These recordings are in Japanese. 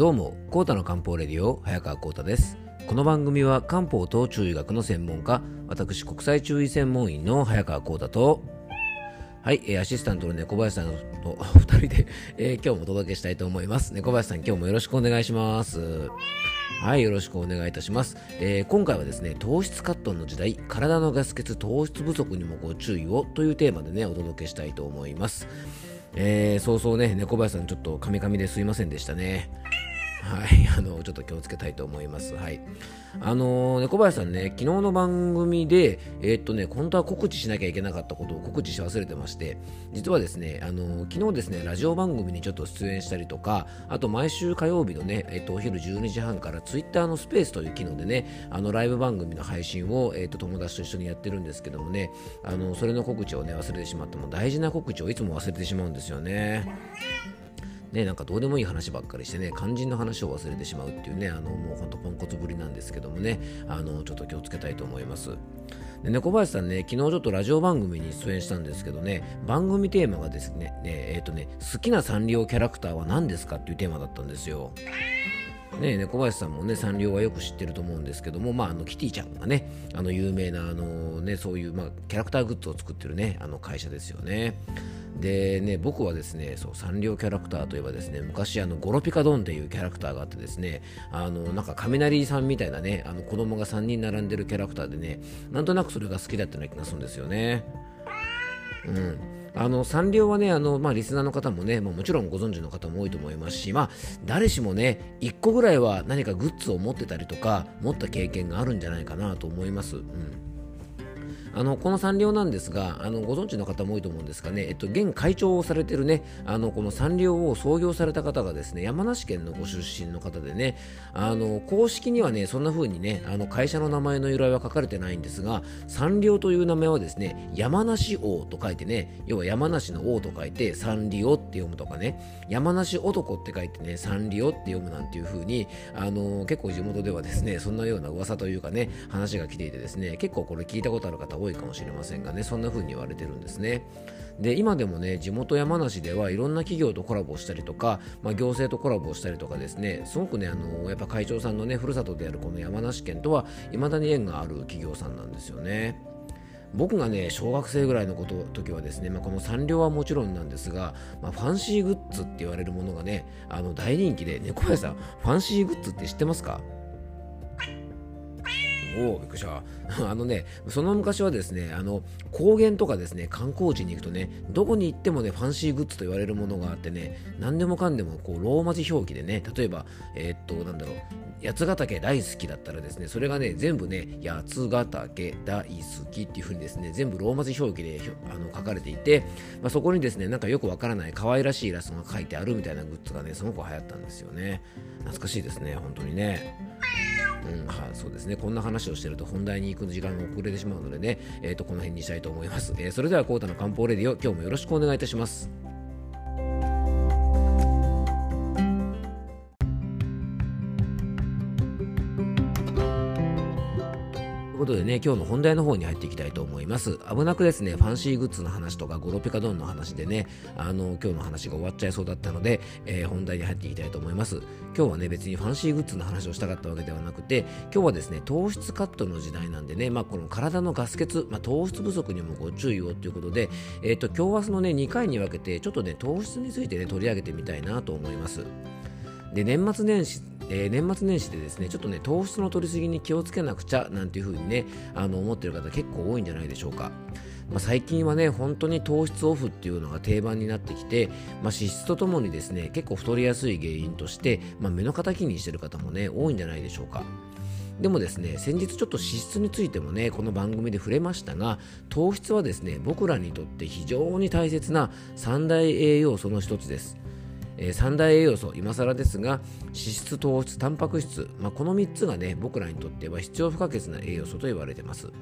どうも、コータの漢方レディオ、早川コータです。この番組は漢方と中医学の専門家、私、国際中医専門医の早川コータと、はい、えーアシスタントの猫林さんと 二人で、えー今日もお届けしたいと思います。猫林さん、今日もよろしくお願いします。はい、よろしくお願いいたします。えー今回はですね、糖質カットの時代、体のガス欠糖質不足にもご注意をというテーマでね、お届けしたいと思います。えー、そうそうね、猫林さん、ちょっとカミカミですいませんでしたね。はい、あの、ちょっと気をつけたいと思います。はい。あの猫林さんね、昨日の番組で、えーっとね、本当は告知しなきゃいけなかったことを告知し忘れてまして、実はですね、あの昨日ですね、ラジオ番組にちょっと出演したりとか、あと毎週火曜日のね、えーっと、お昼12時半からツイッターのスペースという機能でね、あの、ライブ番組の配信を、えーっと、友達と一緒にやってるんですけどもね、あの、それの告知をね、忘れてしまっても、大事な告知をいつも忘れてしまうんですよね。ね、なんかどうでもいい話ばっかりしてね、肝心の話を忘れてしまうっていうね、あのもうほんとポンコツぶりなんですけどもね、あのちょっと気をつけたいと思います。で猫林さんね、昨日ちょっとラジオ番組に出演したんですけどね、番組テーマがですね、ねえっ、とね、好きなサンリオキャラクターは何ですかっていうテーマだったんですよ。ね、猫林さんもねサンリオはよく知ってると思うんですけども、まあ、あのキティちゃんがねあの有名なあの、ね、そういう、まあ、キャラクターグッズを作ってるねあの会社ですよね。でね僕はですねそうサンリオキャラクターといえばですね昔あのゴロピカドンっていうキャラクターがあってですねあのなんか雷さんみたいなねあの子供が3人並んでるキャラクターでねなんとなくそれが好きだったような気がするんですよね。うんあのサンリオはねあの、まあ、リスナーの方もねもうもちろんご存知の方も多いと思いますし、まあ、誰しもね1個ぐらいは何かグッズを持ってたりとか持った経験があるんじゃないかなと思います。うんあのこのサンリオなんですがあのご存知の方も多いと思うんですがね、えっと、現会長をされてるねあのこのサンリオを創業された方がですね山梨県のご出身の方でねあの公式にはねそんな風にねあの会社の名前の由来は書かれてないんですがサンリオという名前はですね山梨王と書いてね要は山梨の王と書いてサンリオって読むとかね山梨男って書いてねサンリオって読むなんていう風にあの結構地元ではですねそんなような噂というかね話が来ていてですね結構これ聞いたことある方多いかもしれませんがねそんな風に言われてるんですね。で今でもね地元山梨ではいろんな企業とコラボしたりとか、まあ、行政とコラボしたりとかですねすごくねあのやっぱ会長さんのねふるさとであるこの山梨県とはいまだに縁がある企業さんなんですよね。僕がね小学生ぐらいのこと時はですね、まあ、このサンリオはもちろんなんですが、まあ、ファンシーグッズって言われるものがねあの大人気で猫屋さんファンシーグッズって知ってますか？おお、びっくりした。あのね、その昔はですね、あの高原とかですね、観光地に行くとね、どこに行ってもね、ファンシーグッズと言われるものがあってね、何でもかんでもこうローマ字表記でね、例えば、えーっと、なんだろう、八ヶ岳大好きだったらですね、それがね、全部ね、八ヶ岳大好きっていう風にですね、全部ローマ字表記でひょあの書かれていて、まあ、そこにですね、なんかよくわからない可愛らしいイラストが書いてあるみたいなグッズがね、すごく流行ったんですよね。懐かしいですね、本当にね。うん、はい、そうですね。こんな話をしてると本題に行く時間が遅れてしまうのでね、えっ、と、この辺にしたいと思います。えーそれでは、コータの漢方レディオ、今日もよろしくお願いいたします。ことでね、今日の本題の方に入っていきたいと思います。危なくですね、ファンシーグッズの話とか、ゴロピカドンの話でね、あの、今日の話が終わっちゃいそうだったので、えー本題に入っていきたいと思います。今日はね、別にファンシーグッズの話をしたかったわけではなくて、今日はですね、糖質カットの時代なんでね、まあ、この体のガス欠、まあ、糖質不足にもご注意をということで、えっ、と、今日明日のね、2回に分けて、ちょっとね、糖質についてね、取り上げてみたいなと思います。で年末年始、えー年末年始でですねちょっとね糖質の取りすぎに気をつけなくちゃなんていう風にねあの思ってる方結構多いんじゃないでしょうか。まあ、最近はね本当に糖質オフっていうのが定番になってきて、まあ、脂質とともにですね結構太りやすい原因として、まあ、目の敵にしてる方もね多いんじゃないでしょうか。でもですね先日ちょっと脂質についてもねこの番組で触れましたが糖質はですね僕らにとって非常に大切な三大栄養素の一つです。えー三大栄養素今更ですが脂質糖質タンパク質、まあ、この3つがね僕らにとっては必要不可欠な栄養素と言われてます。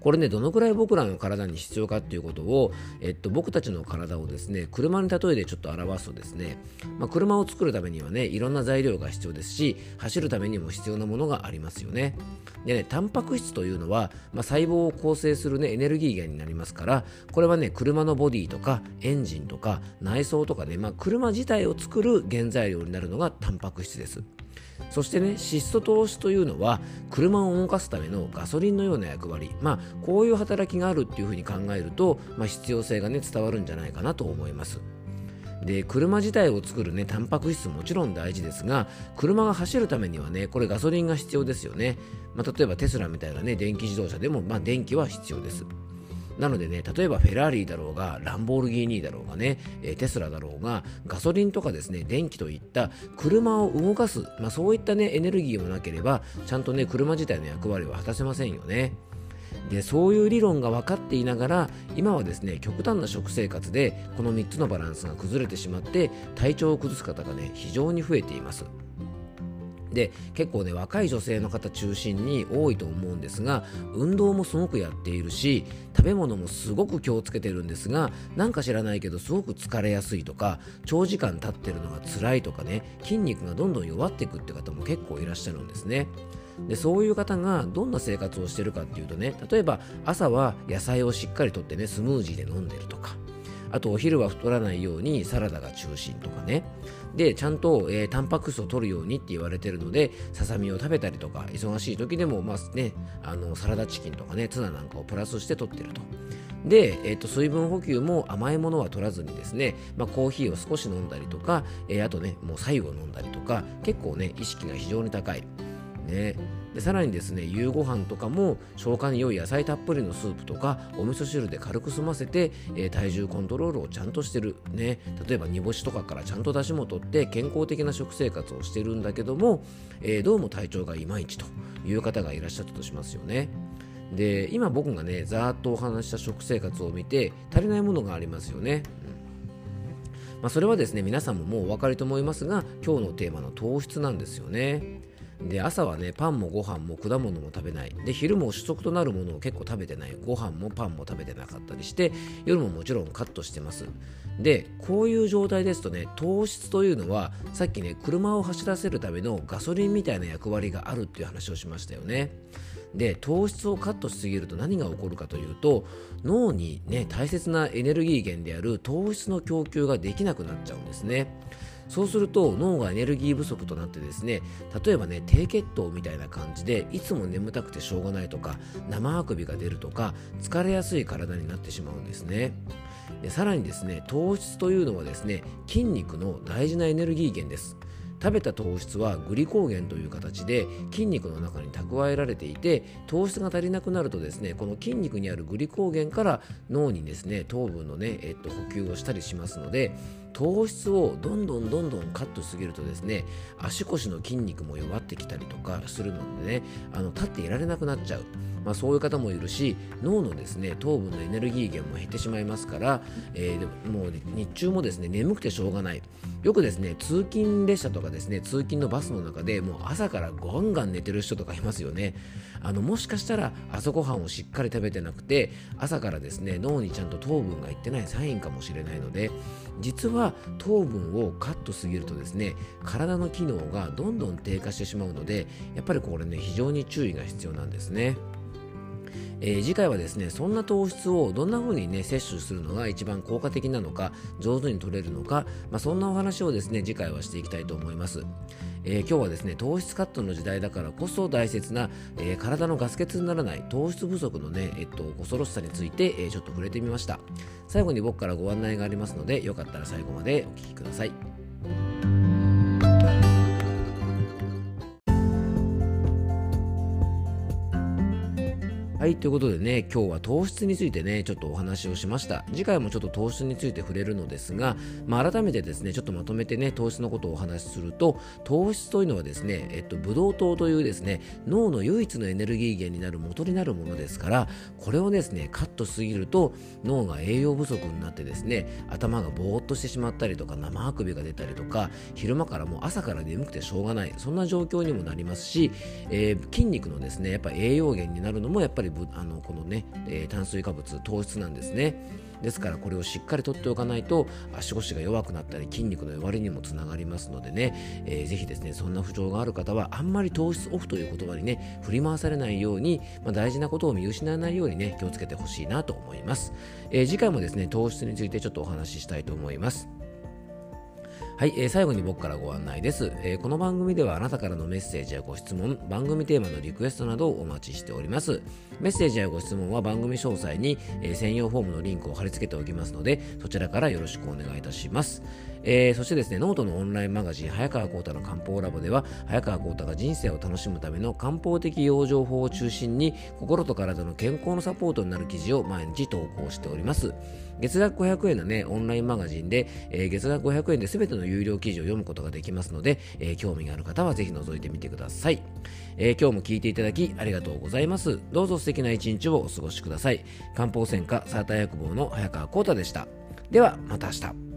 これねどのくらい僕らの体に必要かっていうことを、えっと、僕たちの体をですね車に例えてちょっと表すとですね、まあ、車を作るためにはねいろんな材料が必要ですし走るためにも必要なものがありますよね。でねタンパク質というのは、まあ、細胞を構成する、ね、エネルギー源になりますからこれはね車のボディとかエンジンとか内装とかね、まあ、車自体を作る原材料になるのがタンパク質です。そしてね窒素糖質というのは車を動かすためのガソリンのような役割。まあこういう働きがあるっていうふうに考えると、まあ、必要性がね伝わるんじゃないかなと思います。で車自体を作るねタンパク質もちろん大事ですが車が走るためにはねこれガソリンが必要ですよね、まあ、例えばテスラみたいなね電気自動車でも、まあ、電気は必要です。なのでね、例えばフェラーリだろうが、ランボルギーニだろうがね、えテスラだろうが、ガソリンとかですね、電気といった車を動かす、まあ、そういったね、エネルギーもなければ、ちゃんとね、車自体の役割は果たせませんよね。でそういう理論が分かっていながら今はですね極端な食生活でこの3つのバランスが崩れてしまって体調を崩す方がね非常に増えていますで結構ね若い女性の方中心に多いと思うんですが運動もすごくやっているし食べ物もすごく気をつけてるんですがなんか知らないけどすごく疲れやすいとか長時間立ってるのが辛いとかね筋肉がどんどん弱っていくって方も結構いらっしゃるんですね。でそういう方がどんな生活をしてるかっていうとね例えば朝は野菜をしっかりとってねスムージーで飲んでるとかあとお昼は太らないようにサラダが中心とかねでちゃんと、えー、タンパク質を取るようにって言われてるのでささみを食べたりとか忙しい時でも、まあね、あのサラダチキンとかねツナなんかをプラスして取ってると。で、えーと、水分補給も甘いものは取らずにですね、まあ、コーヒーを少し飲んだりとか、えー、あとねもう最後飲んだりとか結構ね意識が非常に高い。ね、でさらにですね夕ご飯とかも消化に良い野菜たっぷりのスープとかお味噌汁で軽く済ませて、えー、体重コントロールをちゃんとしてる、ね、例えば煮干しとかからちゃんと出汁も取って健康的な食生活をしてるんだけども、えー、どうも体調がいまいちという方がいらっしゃったとしますよね。で今僕がねざーっとお話した食生活を見て足りないものがありますよね。まあ、それはですね皆さんももうお分かりと思いますが今日のテーマの糖質なんですよね。で朝はねパンもご飯も果物も食べない。で昼も主食となるものを結構食べてない。ご飯もパンも食べてなかったりして夜ももちろんカットしてます。でこういう状態ですとね糖質というのはさっきね車を走らせるためのガソリンみたいな役割があるっていう話をしましたよね。で糖質をカットしすぎると何が起こるかというと脳にね大切なエネルギー源である糖質の供給ができなくなっちゃうんですね。そうすると脳がエネルギー不足となってですね例えばね低血糖みたいな感じでいつも眠たくてしょうがないとか生あくびが出るとか疲れやすい体になってしまうんですね。でさらにですね糖質というのはですね筋肉の大事なエネルギー源です。食べた糖質はグリコーゲンという形で筋肉の中に蓄えられていて糖質が足りなくなるとですねこの筋肉にあるグリコーゲンから脳にですね糖分のね、えっと、補給をしたりしますので糖質をどんどんどんどんカットしすぎるとですね足腰の筋肉も弱ってきたりとかするのでねあの立っていられなくなっちゃう。まあ、そういう方もいるし脳のですね糖分のエネルギー源も減ってしまいますから、えー、もう日中もですね眠くてしょうがないよくですね通勤列車とかですね通勤のバスの中でもう朝からガンガン寝てる人とかいますよねあのもしかしたら朝ごはんをしっかり食べてなくて朝からですね脳にちゃんと糖分がいってないサインかもしれないので実は糖分をカットすぎるとですね体の機能がどんどん低下してしまうのでやっぱりこれね非常に注意が必要なんですね。えー、次回はですねそんな糖質をどんな風にね摂取するのが一番効果的なのか上手に取れるのか、まあ、そんなお話をですね次回はしていきたいと思います。えー、今日はですね糖質カットの時代だからこそ大切な、えー、体のガス欠にならない糖質不足のね、えっと、恐ろしさについて、え、ちょっと触れてみました最後に僕からご案内がありますのでよかったら最後までお聴きくださいはい、ということでね、今日は糖質についてね、ちょっとお話をしました。次回もちょっと糖質について触れるのですが、まあ、改めてですね、ちょっとまとめてね、糖質のことをお話しすると、糖質というのはですね、えっと、ブドウ糖というですね、脳の唯一のエネルギー源になる元になるものですから、これをですね、カットしすぎると、脳が栄養不足になってですね、頭がぼーっとしてしまったりとか、生あくびが出たりとか、昼間からもう朝から眠くてしょうがない、そんな状況にもなりますし、えー、筋肉のですね、やっぱ栄養源になるのもやっぱりりあのこのね、えー、炭水化物糖質なんですね。ですからこれをしっかりとっておかないと足腰が弱くなったり筋肉の弱りにもつながりますのでね、えー、ぜひですねそんな不調がある方はあんまり糖質オフという言葉にね振り回されないように、まあ、大事なことを見失わないようにね気をつけてほしいなと思います、えー、次回もですね糖質についてちょっとお話ししたいと思います。はい、えー、最後に僕からご案内です、えー、この番組ではあなたからのメッセージやご質問、番組テーマのリクエストなどをお待ちしております。メッセージやご質問は番組詳細に、えー、専用フォームのリンクを貼り付けておきますので、そちらからよろしくお願いいたします。えー、そしてですね、ノートのオンラインマガジン、早川幸太の漢方ラボでは、早川幸太が人生を楽しむための漢方的養生法を中心に、心と体の健康のサポートになる記事を毎日投稿しております。月額500円のね、オンラインマガジンで、えー、月額500円で全ての有料記事を読むことができますので、えー、興味がある方はぜひ覗いてみてください、えー、今日も聞いていただきありがとうございます。どうぞ素敵な一日をお過ごしください。漢方専科サーター薬房の早川幸太でした。では、また明日。